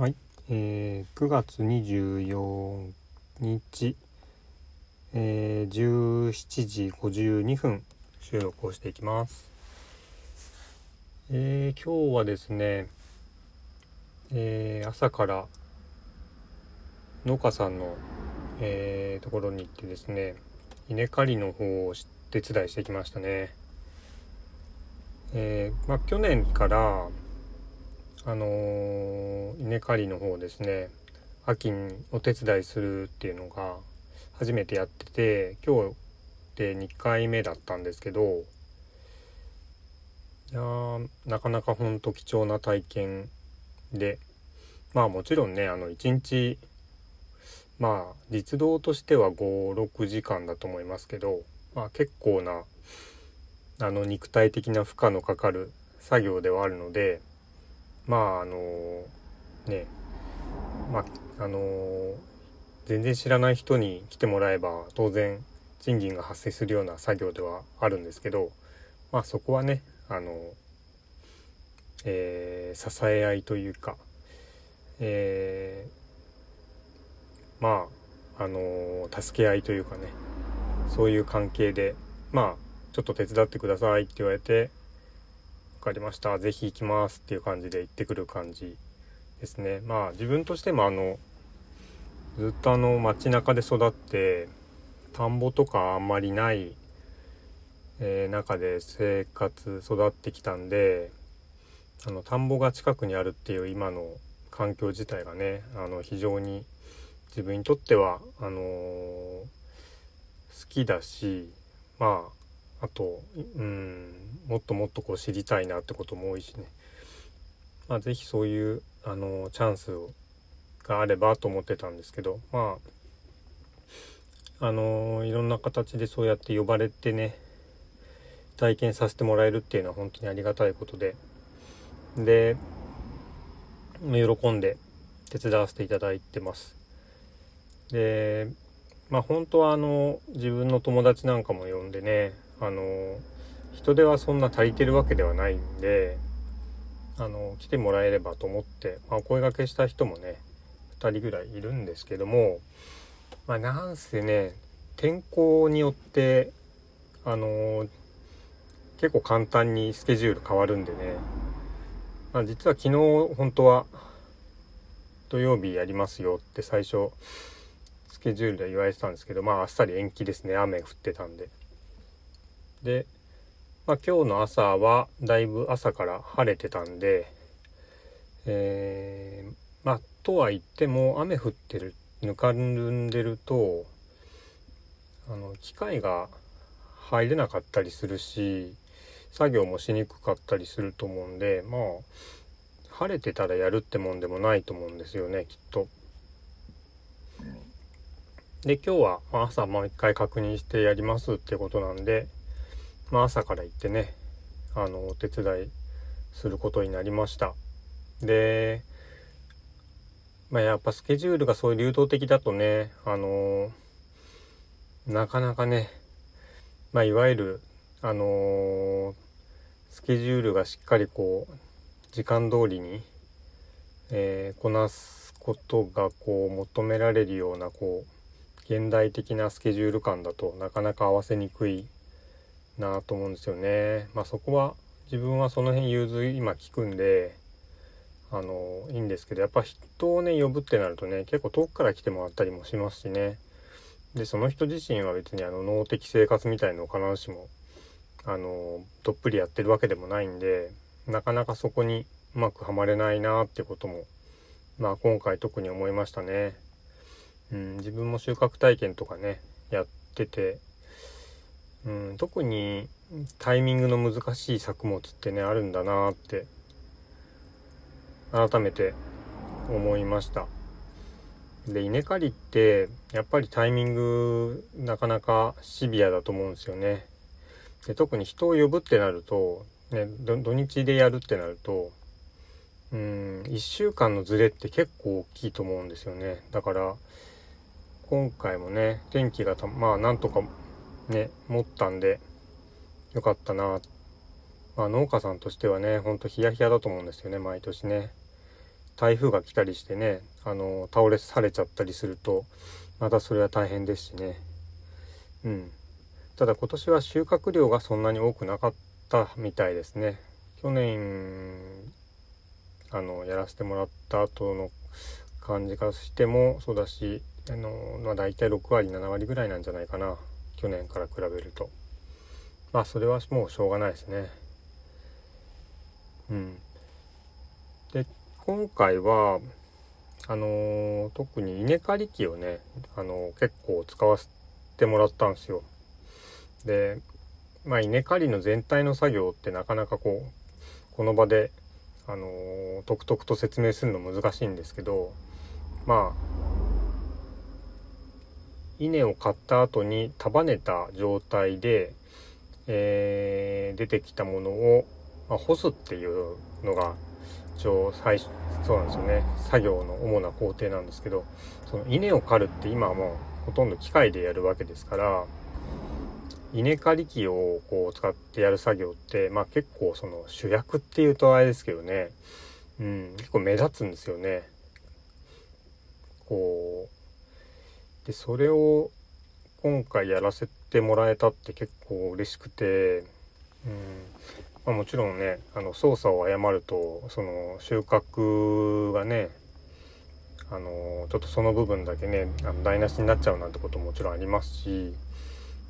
はい、えー、9月24日、えー、17時52分収録をしていきます。えー、今日はですね、えー、朝から農家さんの、えー、ところに行ってですね稲刈りの方を手伝いしてきましたね。えーまあ、去年からあの稲刈りの方ですね。秋にお手伝いするっていうのが初めてやってて今日で2回目だったんですけどいやなかなかほんと貴重な体験でまあもちろんねあの1日まあ実動としては56時間だと思いますけど、まあ、結構なあの肉体的な負荷のかかる作業ではあるのでまああのねまああの全然知らない人に来てもらえば当然賃金が発生するような作業ではあるんですけどまあそこはねあの、えー支え合いというか、えーまああの助け合いというかねそういう関係でまあちょっと手伝ってくださいって言われてかりました。是非行きますっていう感じで行ってくる感じですね。まあ自分としてもあのずっとあの街中で育って田んぼとかあんまりない、えー中で生活育ってきたんであの田んぼが近くにあるっていう今の環境自体がねあの非常に自分にとってはあのー好きだしまああとうんもっともっとこう知りたいなってことも多いしね。まあ是非そういうあのチャンスがあればと思ってたんですけどまああのいろんな形でそうやって呼ばれてね体験させてもらえるっていうのは本当にありがたいことで。で喜んで手伝わせていただいてます。でまあ本当はあの自分の友達なんかも呼んでねあの人手はそんな足りてるわけではないんであの来てもらえればと思って、まあ、お声がけした人もね2人ぐらいいるんですけどもまあなんせね天候によってあの結構簡単にスケジュール変わるんでね、まあ、実は昨日本当は土曜日やりますよって最初スケジュールで言われてたんですけどまああっさり延期ですね。雨降ってたんで。で、まあ、今日の朝はだいぶ朝から晴れてたんでえーまあとは言っても雨降ってるぬかるんでるとあの機械が入れなかったりするし作業もしにくかったりすると思うんでまあ晴れてたらやるってもんでもないと思うんですよねきっと。で今日は朝もう一回確認してやりますってことなんで、まあ、朝から行ってねあのお手伝いすることになりました。で、まあ、やっぱスケジュールがそういう流動的だとねあのなかなかね、まあ、いわゆるあのスケジュールがしっかりこう時間通りに、えーこなすことがこう求められるようなこう現代的なスケジュール感だとなかなか合わせにくいなと思うんですよね。まあそこは自分はその辺融通今聞くんであのいいんですけどやっぱ人をね呼ぶってなるとね結構遠くから来てもらったりもしますしね。でその人自身は別にあの脳的生活みたいのを必ずしもあのどっぷりやってるわけでもないんでなかなかそこにうまくはまれないなってこともまあ今回特に思いましたね。うん、自分も収穫体験とかねやってて、うん、特にタイミングの難しい作物ってねあるんだなって改めて思いました。で稲刈りってやっぱりタイミングなかなかシビアだと思うんですよね。で特に人を呼ぶってなると、ね、土日でやるってなるとうん1週間のズレって結構大きいと思うんですよね。だから今回もね天気がたまあなんとかね持ったんでよかったな。まあ農家さんとしてはねほんとヒヤヒヤだと思うんですよね毎年ね。台風が来たりしてねあの倒れされちゃったりするとまたそれは大変ですしね。うん。ただ今年は収穫量がそんなに多くなかったみたいですね。去年あのやらせてもらった後の感じがしてもそうだしあの、まあ、大体6割7割ぐらいなんじゃないかな。去年から比べると。まあそれはもうしょうがないですね。うん。で今回はあの、特に稲刈り機をね、あの、結構使わせてもらったんですよ。でまあ稲刈りの全体の作業ってなかなかこうこの場であのー、とくとくと説明するの難しいんですけどまあ稲を買った後に束ねた状態で、えー、出てきたものを、まあ、干すっていうのが一応最初そうなんですよね作業の主な工程なんですけどその稲を刈るって今はもうほとんど機械でやるわけですから稲刈り機をこう使ってやる作業って、まあ、結構その主役っていうとあれですけどね、うん、結構目立つんですよね。こうでそれを今回やらせてもらえたって結構嬉しくて、うん。まあ、もちろんねあの操作を誤るとその収穫がねあのちょっとその部分だけねあの台無しになっちゃうなんてことももちろんありますし、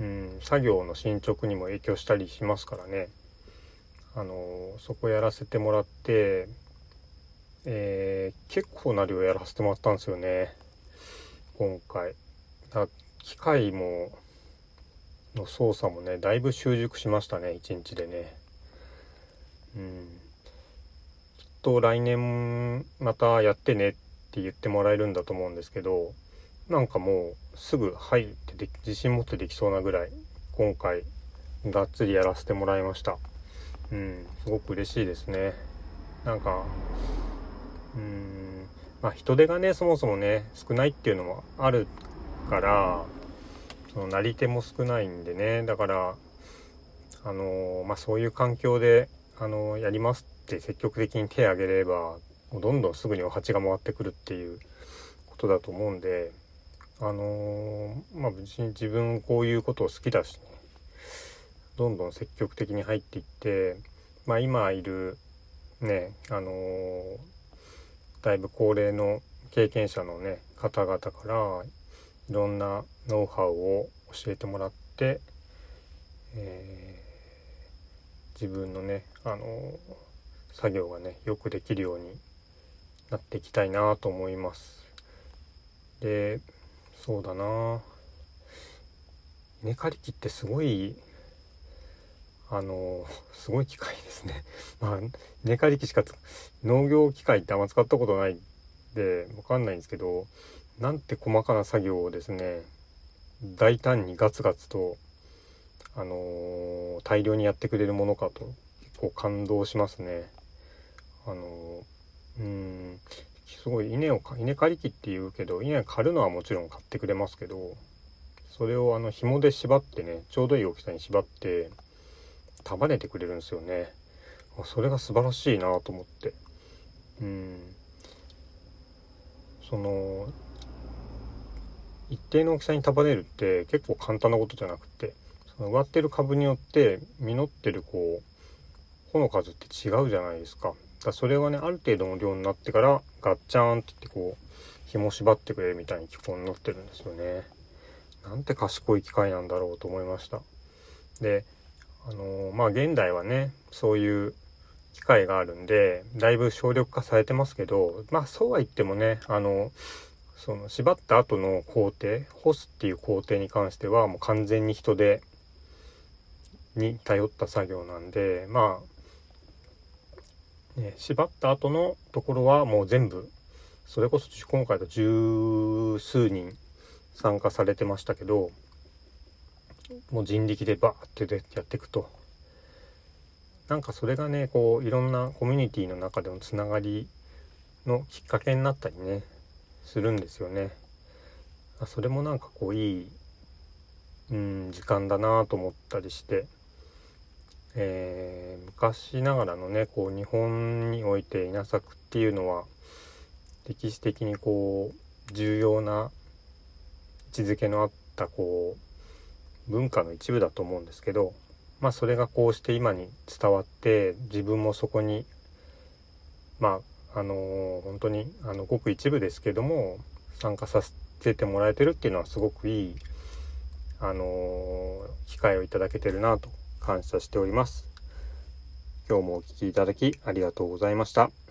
うん、作業の進捗にも影響したりしますからね。あのそこやらせてもらってえー、結構な量やらせてもらったんですよね。今回。だ機械もの操作もねだいぶ習熟しましたね一日でね。うん。きっと来年またやってねって言ってもらえるんだと思うんですけどなんかもうすぐ入ってで自信持ってできそうなぐらい今回がっつりやらせてもらいました。うんすごく嬉しいですね。なんかうんまあ人手がねそもそもね少ないっていうのもあるからそのなり手も少ないんでね。だからあのまあそういう環境であのやりますって積極的に手を挙げればもうどんどんすぐにお鉢が回ってくるっていうことだと思うんであのまあ別に自分こういうことを好きだしね。どんどん積極的に入っていってまあ今いるねあのだいぶ高齢の経験者のね方々からいろんなノウハウを教えてもらって、えー、自分のねあの作業がねよくできるようになっていきたいなと思います。でそうだな稲刈り機ってすごいあのすごい機械ですね。まあ、稲刈り機しか農業機械ってあんま使ったことないんで、わかんないんですけど、なんて細かな作業をですね、大胆にガツガツと、あのー、大量にやってくれるものかと、結構感動しますね。あのー、うん、すごい稲を、稲刈り機って言うけど、稲刈るのはもちろん買ってくれますけど、それをあの紐で縛ってね、ちょうどいい大きさに縛って、束ねてくれるんですよね。それが素晴らしいなと思って。うん。その一定の大きさに束ねるって結構簡単なことじゃなくてその植わってる株によって実ってるこう穂の数って違うじゃないですか。だそれがねある程度の量になってからガッチャーンって言ってこう紐縛ってくれるみたいに機構になってるんですよね。なんて賢い機械なんだろうと思いました。であのまあ現代はねそういう機械があるんでだいぶ省力化されてますけどまあそうは言ってもねあのその縛った後の工程干すっていう工程に関してはもう完全に人手に頼った作業なんでまあ、ね、縛った後のところはもう全部それこそ今回と十数人参加されてましたけどもう人力でバーってやっていくと。なんかそれがねこういろんなコミュニティの中でのつながりのきっかけになったりねするんですよね。それもなんかこういい、うん、時間だなと思ったりして、えー、昔ながらのねこう日本において稲作っていうのは歴史的にこう重要な位置づけのあったこう文化の一部だと思うんですけどまあそれがこうして今に伝わって自分もそこにまああの本当にあのごく一部ですけども参加させてもらえてるっていうのはすごくいいあの機会をいただけてるなと感謝しております。今日もお聴きいただきありがとうございました。